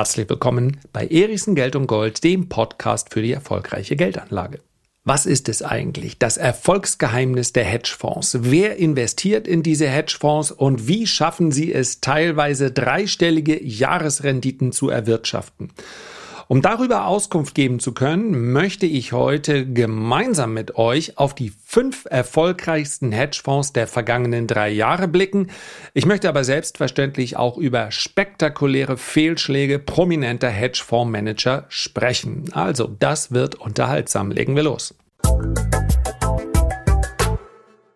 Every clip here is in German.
Herzlich willkommen bei Erichsen Geld und Gold, dem Podcast für die erfolgreiche Geldanlage. Was ist es eigentlich? Das Erfolgsgeheimnis der Hedgefonds. Wer investiert in diese Hedgefonds und wie schaffen sie es, teilweise dreistellige Jahresrenditen zu erwirtschaften? Um darüber Auskunft geben zu können, möchte ich heute gemeinsam mit euch auf die fünf erfolgreichsten Hedgefonds der vergangenen drei Jahre blicken. Ich möchte aber selbstverständlich auch über spektakuläre Fehlschläge prominenter Hedgefondsmanager sprechen. Also, das wird unterhaltsam. Legen wir los.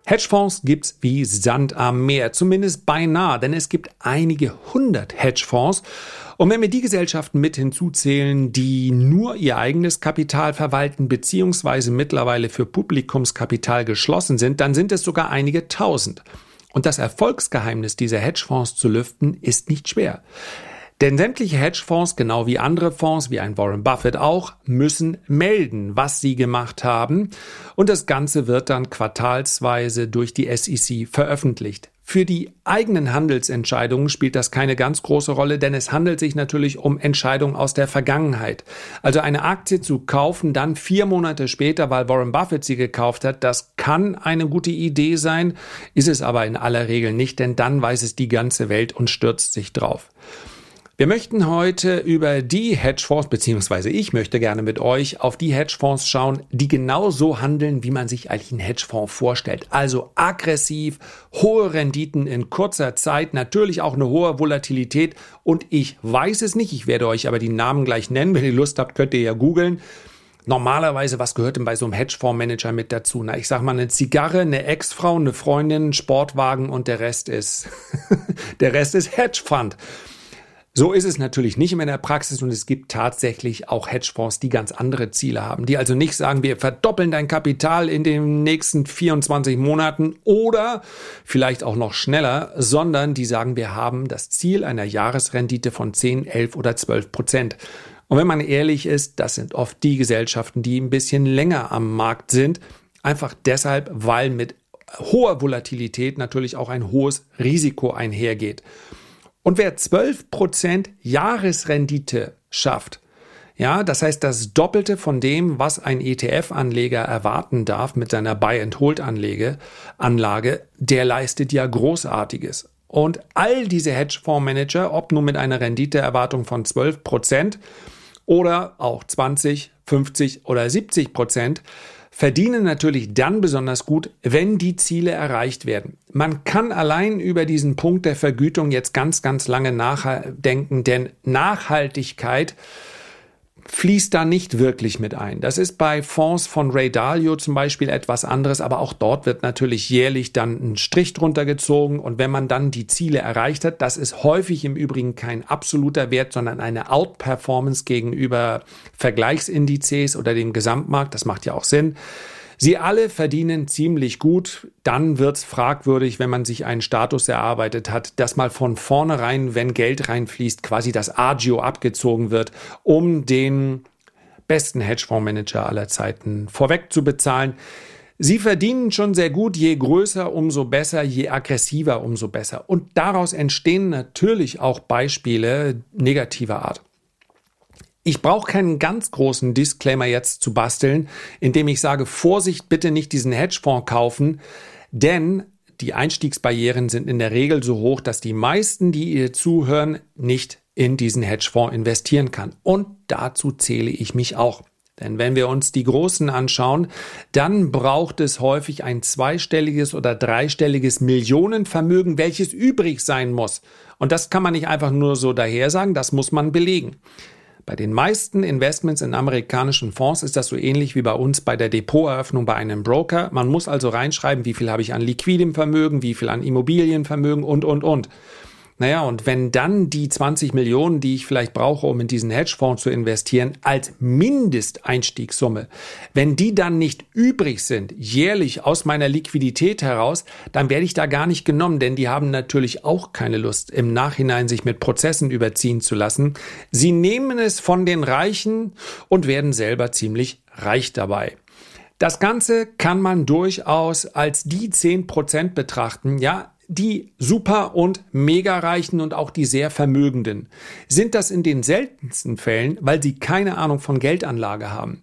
Hedgefonds gibt's wie Sand am Meer, zumindest beinahe, denn es gibt einige hundert Hedgefonds. Und wenn wir die Gesellschaften mit hinzuzählen, die nur ihr eigenes Kapital verwalten, beziehungsweise mittlerweile für Publikumskapital geschlossen sind, dann sind es sogar einige tausend. Und das Erfolgsgeheimnis dieser Hedgefonds zu lüften, ist nicht schwer. Denn sämtliche Hedgefonds, genau wie andere Fonds, wie ein Warren Buffett auch, müssen melden, was sie gemacht haben. Und das Ganze wird dann quartalsweise durch die SEC veröffentlicht. Für die eigenen Handelsentscheidungen spielt das keine ganz große Rolle, denn es handelt sich natürlich um Entscheidungen aus der Vergangenheit. Also eine Aktie zu kaufen, dann vier Monate später, weil Warren Buffett sie gekauft hat, das kann eine gute Idee sein, ist es aber in aller Regel nicht, denn dann weiß es die ganze Welt und stürzt sich drauf. Wir möchten heute über die Hedgefonds, beziehungsweise ich möchte gerne mit euch auf die Hedgefonds schauen, die genau so handeln, wie man sich eigentlich einen Hedgefonds vorstellt. Also aggressiv, hohe Renditen in kurzer Zeit, natürlich auch eine hohe Volatilität. Und ich weiß es nicht, ich werde euch aber die Namen gleich nennen. Wenn ihr Lust habt, könnt ihr ja googeln. Normalerweise, was gehört denn bei so einem Hedgefondsmanager mit dazu? Na, ich sag mal eine Zigarre, eine Ex-Frau, eine Freundin, Sportwagen und der Rest ist, der Rest ist Hedgefund. So ist es natürlich nicht immer in der Praxis und es gibt tatsächlich auch Hedgefonds, die ganz andere Ziele haben, die also nicht sagen, wir verdoppeln dein Kapital in den nächsten 24 Monaten oder vielleicht auch noch schneller, sondern die sagen, wir haben das Ziel einer Jahresrendite von 10, 11 oder 12 Prozent. Und wenn man ehrlich ist, das sind oft die Gesellschaften, die ein bisschen länger am Markt sind, einfach deshalb, weil mit hoher Volatilität natürlich auch ein hohes Risiko einhergeht. Und wer 12% Jahresrendite schafft, ja, das heißt das Doppelte von dem, was ein ETF-Anleger erwarten darf mit seiner Buy-and-Hold-Anlage, Anlage, der leistet ja Großartiges. Und all diese Hedgefondsmanager, ob nun mit einer Renditeerwartung von 12% oder auch 20, 50 oder 70 verdienen natürlich dann besonders gut, wenn die Ziele erreicht werden. Man kann allein über diesen Punkt der Vergütung jetzt ganz, ganz lange nachdenken, denn Nachhaltigkeit fließt da nicht wirklich mit ein. Das ist bei Fonds von Ray Dalio zum Beispiel etwas anderes, aber auch dort wird natürlich jährlich dann ein Strich drunter gezogen. Und wenn man dann die Ziele erreicht hat, das ist häufig im Übrigen kein absoluter Wert, sondern eine Outperformance gegenüber Vergleichsindizes oder dem Gesamtmarkt, das macht ja auch Sinn Sie alle verdienen ziemlich gut. Dann wird's fragwürdig, wenn man sich einen Status erarbeitet hat, dass mal von vornherein, wenn Geld reinfließt, quasi das Agio abgezogen wird, um den besten Hedgefondsmanager aller Zeiten vorweg zu bezahlen. Sie verdienen schon sehr gut, je größer, umso besser, je aggressiver, umso besser. Und daraus entstehen natürlich auch Beispiele negativer Art. Ich brauche keinen ganz großen Disclaimer jetzt zu basteln, indem ich sage, Vorsicht, bitte nicht diesen Hedgefonds kaufen, denn die Einstiegsbarrieren sind in der Regel so hoch, dass die meisten, die ihr zuhören, nicht in diesen Hedgefonds investieren kann. Und dazu zähle ich mich auch. Denn wenn wir uns die Großen anschauen, dann braucht es häufig ein zweistelliges oder dreistelliges Millionenvermögen, welches übrig sein muss. Und das kann man nicht einfach nur so daher sagen, das muss man belegen. Bei den meisten Investments in amerikanischen Fonds ist das so ähnlich wie bei uns bei der Depoteröffnung bei einem Broker. Man muss also reinschreiben, wie viel habe ich an liquidem Vermögen, wie viel an Immobilienvermögen und, und, und. Naja, und wenn dann die 20 Millionen, die ich vielleicht brauche, um in diesen Hedgefonds zu investieren, als Mindesteinstiegssumme, wenn die dann nicht übrig sind, jährlich aus meiner Liquidität heraus, dann werde ich da gar nicht genommen, denn die haben natürlich auch keine Lust, im Nachhinein sich mit Prozessen überziehen zu lassen. Sie nehmen es von den Reichen und werden selber ziemlich reich dabei. Das Ganze kann man durchaus als die 10% betrachten. Ja, die Super- und Mega-Reichen und auch die sehr Vermögenden sind das in den seltensten Fällen, weil sie keine Ahnung von Geldanlage haben.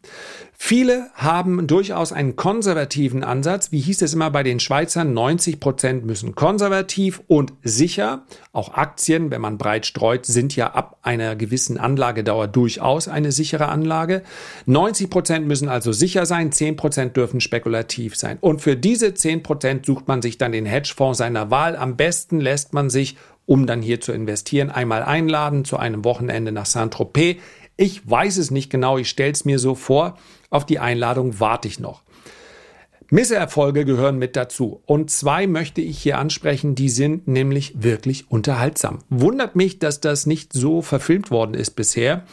Viele haben durchaus einen konservativen Ansatz. Wie hieß es immer bei den Schweizern? 90 Prozent müssen konservativ und sicher. Auch Aktien, wenn man breit streut, sind ja ab einer gewissen Anlagedauer durchaus eine sichere Anlage. 90 Prozent müssen also sicher sein. 10 Prozent dürfen spekulativ sein. Und für diese 10 Prozent sucht man sich dann den Hedgefonds seiner Wahl. Am besten lässt man sich um dann hier zu investieren, einmal einladen zu einem Wochenende nach Saint-Tropez. Ich weiß es nicht genau, ich stelle es mir so vor. Auf die Einladung warte ich noch. Misserfolge gehören mit dazu. Und zwei möchte ich hier ansprechen, die sind nämlich wirklich unterhaltsam. Wundert mich, dass das nicht so verfilmt worden ist bisher.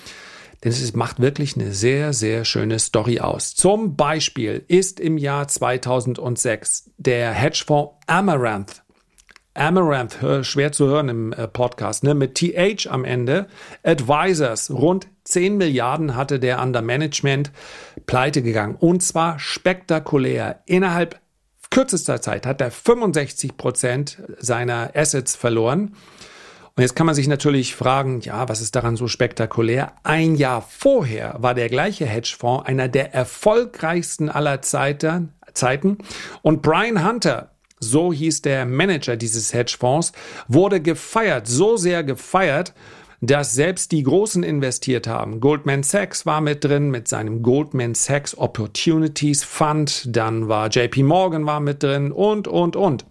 Denn es macht wirklich eine sehr, sehr schöne Story aus. Zum Beispiel ist im Jahr 2006 der Hedgefonds Amaranth Amaranth, schwer zu hören im äh, Podcast, ne, mit TH am Ende, Advisors, rund 10 Milliarden hatte der under Management pleite gegangen. Und zwar spektakulär. Innerhalb kürzester Zeit hat er 65 Prozent seiner Assets verloren. Und jetzt kann man sich natürlich fragen, ja, was ist daran so spektakulär? Ein Jahr vorher war der gleiche Hedgefonds einer der erfolgreichsten aller Zeiten. Zeiten. Und Brian Hunter, so hieß der Manager dieses Hedgefonds, wurde gefeiert, so sehr gefeiert, dass selbst die Großen investiert haben. Goldman Sachs war mit drin mit seinem Goldman Sachs Opportunities Fund, dann war JP Morgan war mit drin und, und, und.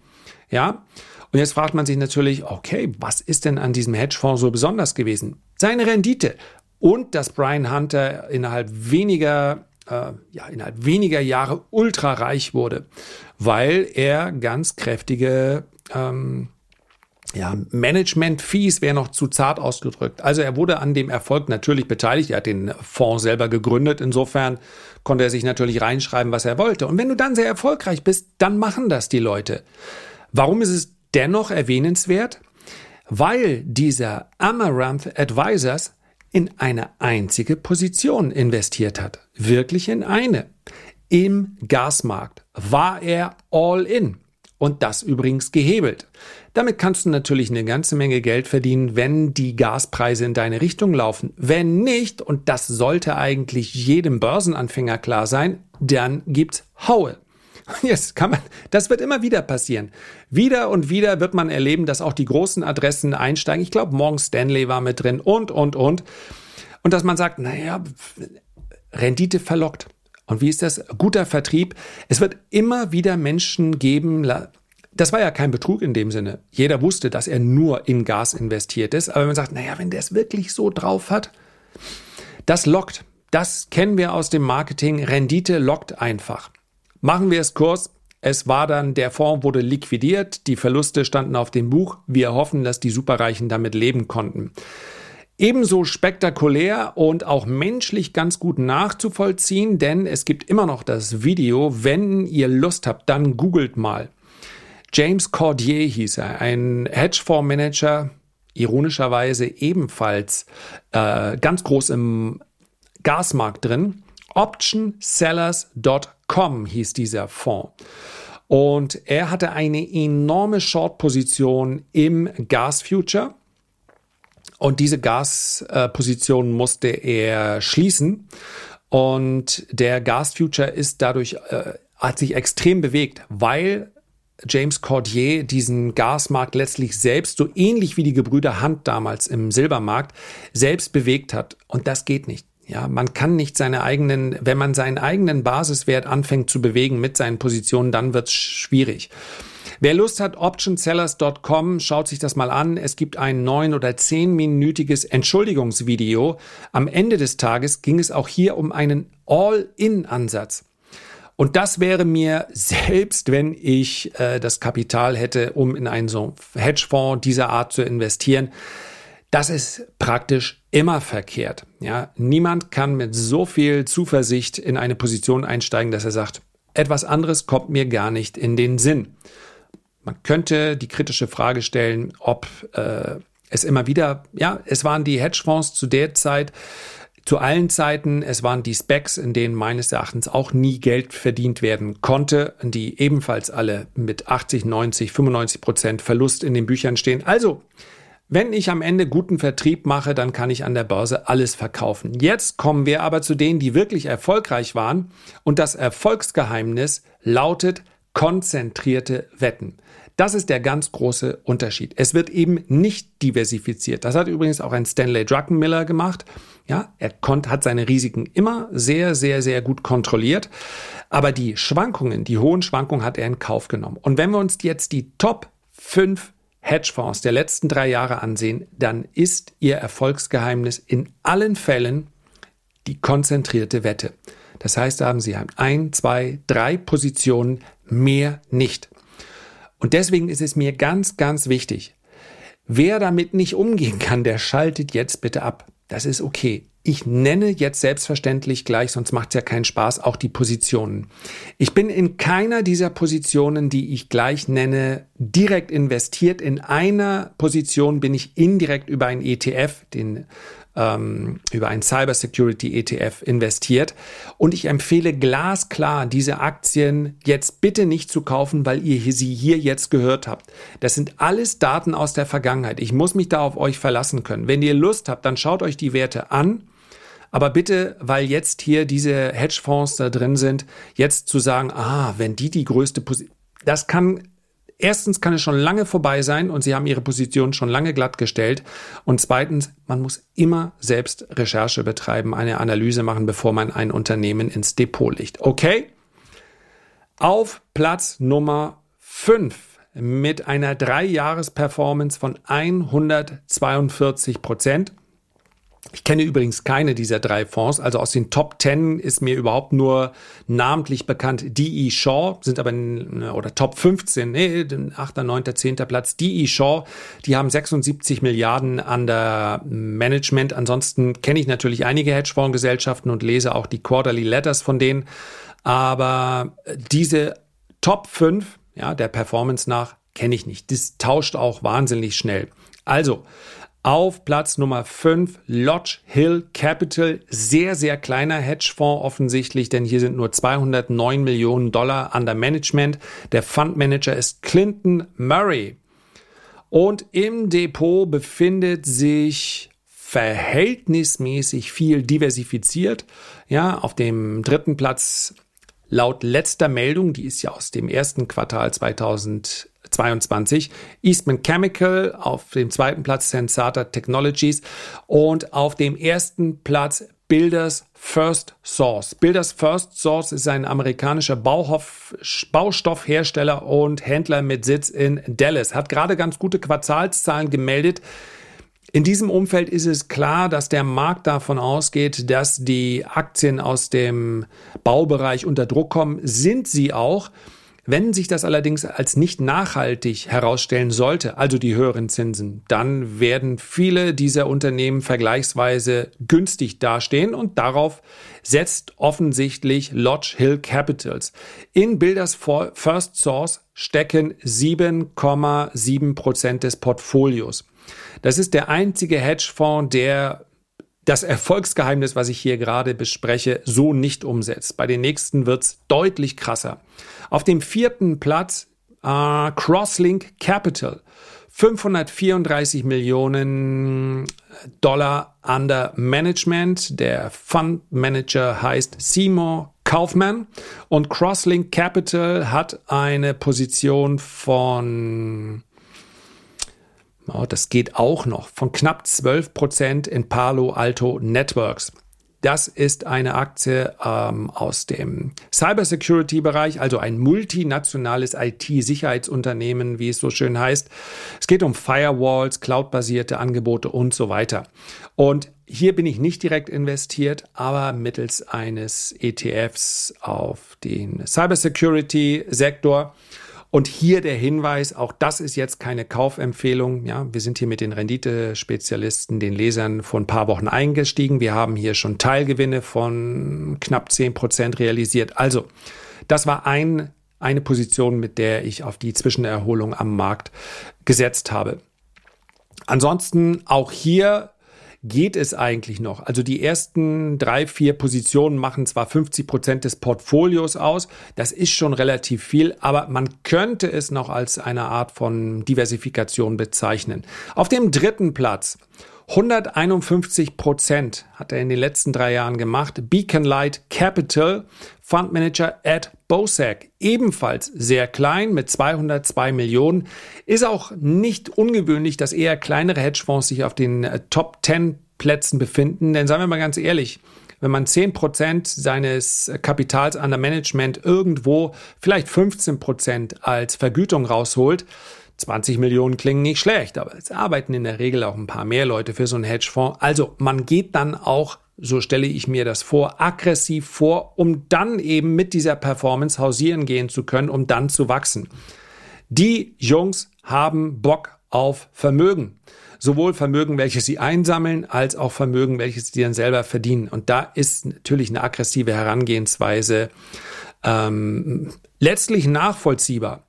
Ja. Und jetzt fragt man sich natürlich, okay, was ist denn an diesem Hedgefonds so besonders gewesen? Seine Rendite und dass Brian Hunter innerhalb weniger äh, ja, innerhalb weniger Jahre ultrareich wurde, weil er ganz kräftige ähm, ja, Management-Fees wäre noch zu zart ausgedrückt. Also er wurde an dem Erfolg natürlich beteiligt. Er hat den Fonds selber gegründet. Insofern konnte er sich natürlich reinschreiben, was er wollte. Und wenn du dann sehr erfolgreich bist, dann machen das die Leute. Warum ist es dennoch erwähnenswert? Weil dieser Amaranth Advisors in eine einzige Position investiert hat. Wirklich in eine. Im Gasmarkt war er all in. Und das übrigens gehebelt. Damit kannst du natürlich eine ganze Menge Geld verdienen, wenn die Gaspreise in deine Richtung laufen. Wenn nicht, und das sollte eigentlich jedem Börsenanfänger klar sein, dann gibt's Haue. Jetzt kann man, das wird immer wieder passieren. Wieder und wieder wird man erleben, dass auch die großen Adressen einsteigen. Ich glaube, Morgan Stanley war mit drin und, und, und. Und dass man sagt, naja, Rendite verlockt. Und wie ist das? Guter Vertrieb. Es wird immer wieder Menschen geben, das war ja kein Betrug in dem Sinne. Jeder wusste, dass er nur in Gas investiert ist. Aber wenn man sagt, naja, wenn der es wirklich so drauf hat, das lockt. Das kennen wir aus dem Marketing. Rendite lockt einfach. Machen wir es kurz. Es war dann, der Fonds wurde liquidiert, die Verluste standen auf dem Buch. Wir hoffen, dass die Superreichen damit leben konnten. Ebenso spektakulär und auch menschlich ganz gut nachzuvollziehen, denn es gibt immer noch das Video. Wenn ihr Lust habt, dann googelt mal. James Cordier hieß er, ein Hedgefondsmanager, ironischerweise ebenfalls äh, ganz groß im Gasmarkt drin. Optionsellers.com Com hieß dieser Fonds. Und er hatte eine enorme Short-Position im Gas-Future. Und diese Gas-Position musste er schließen. Und der Gas-Future ist dadurch, äh, hat sich extrem bewegt, weil James Cordier diesen Gasmarkt letztlich selbst, so ähnlich wie die Gebrüder Hunt damals im Silbermarkt, selbst bewegt hat. Und das geht nicht. Ja, man kann nicht seine eigenen, wenn man seinen eigenen Basiswert anfängt zu bewegen mit seinen Positionen, dann wird's schwierig. Wer Lust hat, optionsellers.com, schaut sich das mal an. Es gibt ein neun- oder zehnminütiges Entschuldigungsvideo. Am Ende des Tages ging es auch hier um einen All-in-Ansatz. Und das wäre mir selbst, wenn ich äh, das Kapital hätte, um in einen so Hedgefonds dieser Art zu investieren, das ist praktisch immer verkehrt. Ja, niemand kann mit so viel Zuversicht in eine Position einsteigen, dass er sagt, etwas anderes kommt mir gar nicht in den Sinn. Man könnte die kritische Frage stellen, ob äh, es immer wieder, ja, es waren die Hedgefonds zu der Zeit zu allen Zeiten. Es waren die Specs, in denen meines Erachtens auch nie Geld verdient werden konnte, die ebenfalls alle mit 80, 90, 95 Prozent Verlust in den Büchern stehen. Also, wenn ich am Ende guten Vertrieb mache, dann kann ich an der Börse alles verkaufen. Jetzt kommen wir aber zu denen, die wirklich erfolgreich waren. Und das Erfolgsgeheimnis lautet konzentrierte Wetten. Das ist der ganz große Unterschied. Es wird eben nicht diversifiziert. Das hat übrigens auch ein Stanley Druckenmiller gemacht. Ja, er konnte, hat seine Risiken immer sehr, sehr, sehr gut kontrolliert. Aber die Schwankungen, die hohen Schwankungen hat er in Kauf genommen. Und wenn wir uns jetzt die Top 5 Hedgefonds der letzten drei Jahre ansehen, dann ist ihr Erfolgsgeheimnis in allen Fällen die konzentrierte Wette. Das heißt, da haben Sie ein, zwei, drei Positionen, mehr nicht. Und deswegen ist es mir ganz, ganz wichtig, wer damit nicht umgehen kann, der schaltet jetzt bitte ab. Das ist okay. Ich nenne jetzt selbstverständlich gleich, sonst macht es ja keinen Spaß, auch die Positionen. Ich bin in keiner dieser Positionen, die ich gleich nenne, direkt investiert. In einer Position bin ich indirekt über ein ETF, den ähm, über ein Cyber Security ETF investiert. Und ich empfehle glasklar, diese Aktien jetzt bitte nicht zu kaufen, weil ihr sie hier jetzt gehört habt. Das sind alles Daten aus der Vergangenheit. Ich muss mich da auf euch verlassen können. Wenn ihr Lust habt, dann schaut euch die Werte an. Aber bitte, weil jetzt hier diese Hedgefonds da drin sind, jetzt zu sagen, ah, wenn die die größte Position, das kann Erstens kann es schon lange vorbei sein und Sie haben Ihre Position schon lange glattgestellt. Und zweitens, man muss immer selbst Recherche betreiben, eine Analyse machen, bevor man ein Unternehmen ins Depot legt. Okay? Auf Platz Nummer 5 mit einer Drei-Jahres-Performance von 142 Prozent ich kenne übrigens keine dieser drei Fonds. Also aus den Top 10 ist mir überhaupt nur namentlich bekannt DE Shaw, sind aber in, oder Top 15, nee, 8., 9., 10. Platz. DE Shaw, die haben 76 Milliarden an der Management. Ansonsten kenne ich natürlich einige Hedgefondsgesellschaften und lese auch die Quarterly Letters von denen. Aber diese Top 5, ja, der Performance nach, kenne ich nicht. Das tauscht auch wahnsinnig schnell. Also, auf Platz Nummer 5 Lodge Hill Capital, sehr, sehr kleiner Hedgefonds offensichtlich, denn hier sind nur 209 Millionen Dollar under Management. Der Fundmanager ist Clinton Murray. Und im Depot befindet sich verhältnismäßig viel diversifiziert. Ja, auf dem dritten Platz laut letzter Meldung, die ist ja aus dem ersten Quartal 2000 22. Eastman Chemical auf dem zweiten Platz Sensata Technologies und auf dem ersten Platz Builders First Source. Builders First Source ist ein amerikanischer Bauhof, Baustoffhersteller und Händler mit Sitz in Dallas. Hat gerade ganz gute Quartalszahlen gemeldet. In diesem Umfeld ist es klar, dass der Markt davon ausgeht, dass die Aktien aus dem Baubereich unter Druck kommen. Sind sie auch. Wenn sich das allerdings als nicht nachhaltig herausstellen sollte, also die höheren Zinsen, dann werden viele dieser Unternehmen vergleichsweise günstig dastehen und darauf setzt offensichtlich Lodge Hill Capitals. In Builders First Source stecken 7,7 Prozent des Portfolios. Das ist der einzige Hedgefonds, der das Erfolgsgeheimnis, was ich hier gerade bespreche, so nicht umsetzt. Bei den nächsten wird's deutlich krasser. Auf dem vierten Platz äh, Crosslink Capital. 534 Millionen Dollar under Management. Der Fund Manager heißt Seymour Kaufmann und Crosslink Capital hat eine Position von das geht auch noch. Von knapp 12 Prozent in Palo Alto Networks. Das ist eine Aktie ähm, aus dem Cybersecurity-Bereich, also ein multinationales IT-Sicherheitsunternehmen, wie es so schön heißt. Es geht um Firewalls, cloudbasierte Angebote und so weiter. Und hier bin ich nicht direkt investiert, aber mittels eines ETFs auf den Cybersecurity-Sektor. Und hier der Hinweis, auch das ist jetzt keine Kaufempfehlung. Ja, wir sind hier mit den Renditespezialisten, den Lesern vor ein paar Wochen eingestiegen. Wir haben hier schon Teilgewinne von knapp zehn Prozent realisiert. Also, das war ein, eine Position, mit der ich auf die Zwischenerholung am Markt gesetzt habe. Ansonsten auch hier geht es eigentlich noch? Also die ersten drei, vier Positionen machen zwar 50 Prozent des Portfolios aus, das ist schon relativ viel, aber man könnte es noch als eine Art von Diversifikation bezeichnen. Auf dem dritten Platz 151 Prozent hat er in den letzten drei Jahren gemacht. Beacon Light Capital, Fund Manager at Bosec, ebenfalls sehr klein mit 202 Millionen. Ist auch nicht ungewöhnlich, dass eher kleinere Hedgefonds sich auf den äh, Top 10 Plätzen befinden. Denn seien wir mal ganz ehrlich, wenn man 10% seines äh, Kapitals an der Management irgendwo vielleicht 15% als Vergütung rausholt, 20 Millionen klingen nicht schlecht, aber es arbeiten in der Regel auch ein paar mehr Leute für so einen Hedgefonds. Also man geht dann auch, so stelle ich mir das vor, aggressiv vor, um dann eben mit dieser Performance hausieren gehen zu können, um dann zu wachsen. Die Jungs haben Bock auf Vermögen. Sowohl Vermögen, welches sie einsammeln, als auch Vermögen, welches sie dann selber verdienen. Und da ist natürlich eine aggressive Herangehensweise ähm, letztlich nachvollziehbar.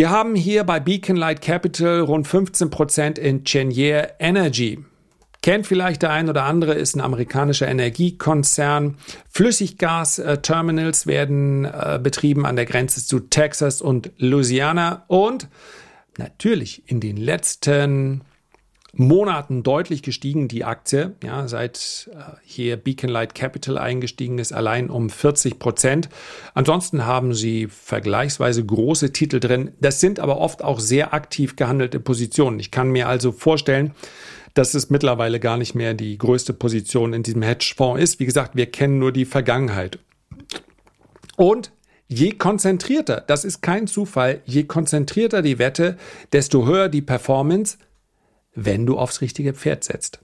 Wir haben hier bei Beacon Light Capital rund 15 Prozent in Cheniere Energy. Kennt vielleicht der ein oder andere, ist ein amerikanischer Energiekonzern. Flüssiggas-Terminals werden äh, betrieben an der Grenze zu Texas und Louisiana und natürlich in den letzten Monaten deutlich gestiegen, die Aktie, ja, seit äh, hier Beacon Light Capital eingestiegen ist, allein um 40 Prozent. Ansonsten haben sie vergleichsweise große Titel drin. Das sind aber oft auch sehr aktiv gehandelte Positionen. Ich kann mir also vorstellen, dass es mittlerweile gar nicht mehr die größte Position in diesem Hedgefonds ist. Wie gesagt, wir kennen nur die Vergangenheit. Und je konzentrierter, das ist kein Zufall, je konzentrierter die Wette, desto höher die Performance, wenn du aufs richtige Pferd setzt.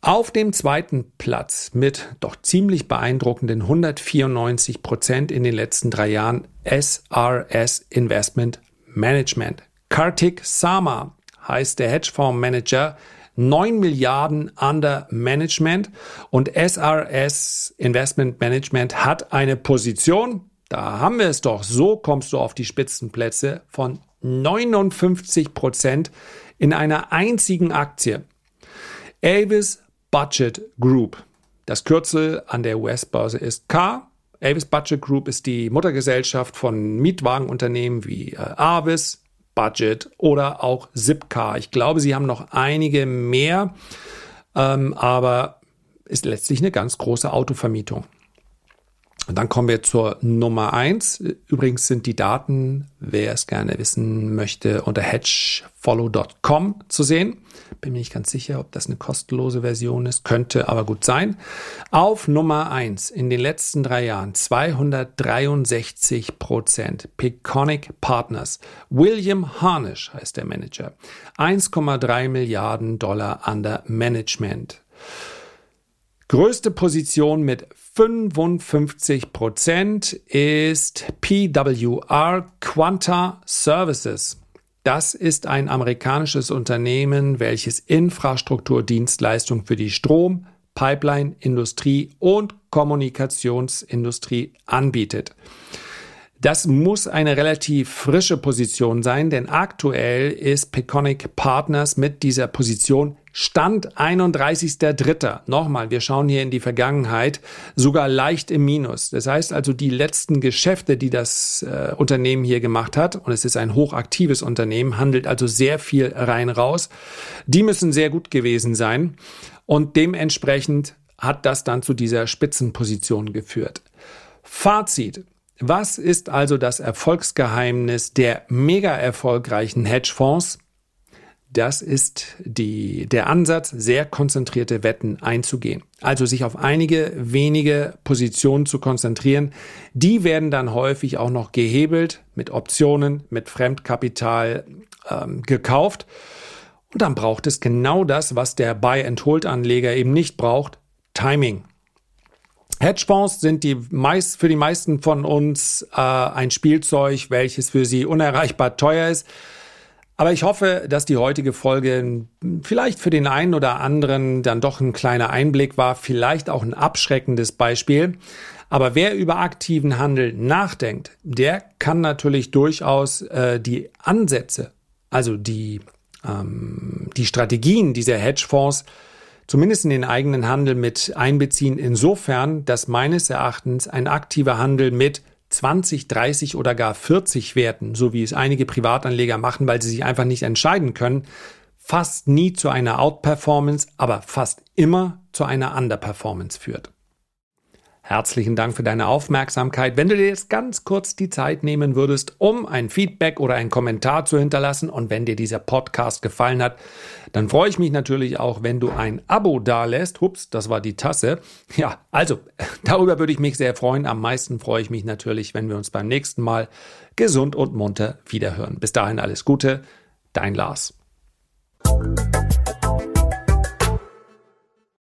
Auf dem zweiten Platz mit doch ziemlich beeindruckenden 194 Prozent in den letzten drei Jahren SRS Investment Management. Kartik Sama heißt der Hedgefondsmanager, 9 Milliarden under Management und SRS Investment Management hat eine Position, da haben wir es doch, so kommst du auf die Spitzenplätze von 59 Prozent in einer einzigen Aktie. Avis Budget Group. Das Kürzel an der US-Börse ist K. Avis Budget Group ist die Muttergesellschaft von Mietwagenunternehmen wie äh, Avis, Budget oder auch Zipcar. Ich glaube, sie haben noch einige mehr, ähm, aber ist letztlich eine ganz große Autovermietung. Und dann kommen wir zur Nummer eins. Übrigens sind die Daten, wer es gerne wissen möchte, unter hedgefollow.com zu sehen. Bin mir nicht ganz sicher, ob das eine kostenlose Version ist. Könnte aber gut sein. Auf Nummer eins in den letzten drei Jahren 263 Prozent. Peconic Partners. William Harnish heißt der Manager. 1,3 Milliarden Dollar under Management. Größte Position mit 55 Prozent ist PWR Quanta Services. Das ist ein amerikanisches Unternehmen, welches Infrastrukturdienstleistungen für die Strom-, Pipeline, Industrie und Kommunikationsindustrie anbietet. Das muss eine relativ frische Position sein, denn aktuell ist Peconic Partners mit dieser Position Stand 31.3. Nochmal, wir schauen hier in die Vergangenheit, sogar leicht im Minus. Das heißt also, die letzten Geschäfte, die das äh, Unternehmen hier gemacht hat, und es ist ein hochaktives Unternehmen, handelt also sehr viel rein raus, die müssen sehr gut gewesen sein. Und dementsprechend hat das dann zu dieser Spitzenposition geführt. Fazit. Was ist also das Erfolgsgeheimnis der mega erfolgreichen Hedgefonds? Das ist die, der Ansatz, sehr konzentrierte Wetten einzugehen. Also sich auf einige wenige Positionen zu konzentrieren. Die werden dann häufig auch noch gehebelt mit Optionen, mit Fremdkapital ähm, gekauft. Und dann braucht es genau das, was der Buy-and-Hold-Anleger eben nicht braucht, Timing. Hedgefonds sind die meist, für die meisten von uns äh, ein Spielzeug, welches für sie unerreichbar teuer ist. Aber ich hoffe, dass die heutige Folge vielleicht für den einen oder anderen dann doch ein kleiner Einblick war, vielleicht auch ein abschreckendes Beispiel. Aber wer über aktiven Handel nachdenkt, der kann natürlich durchaus äh, die Ansätze, also die, ähm, die Strategien dieser Hedgefonds zumindest in den eigenen Handel mit einbeziehen, insofern, dass meines Erachtens ein aktiver Handel mit 20, 30 oder gar 40 Werten, so wie es einige Privatanleger machen, weil sie sich einfach nicht entscheiden können, fast nie zu einer Outperformance, aber fast immer zu einer Underperformance führt. Herzlichen Dank für deine Aufmerksamkeit. Wenn du dir jetzt ganz kurz die Zeit nehmen würdest, um ein Feedback oder einen Kommentar zu hinterlassen und wenn dir dieser Podcast gefallen hat, dann freue ich mich natürlich auch, wenn du ein Abo dalässt. Hups, das war die Tasse. Ja, also darüber würde ich mich sehr freuen. Am meisten freue ich mich natürlich, wenn wir uns beim nächsten Mal gesund und munter wiederhören. Bis dahin alles Gute, dein Lars.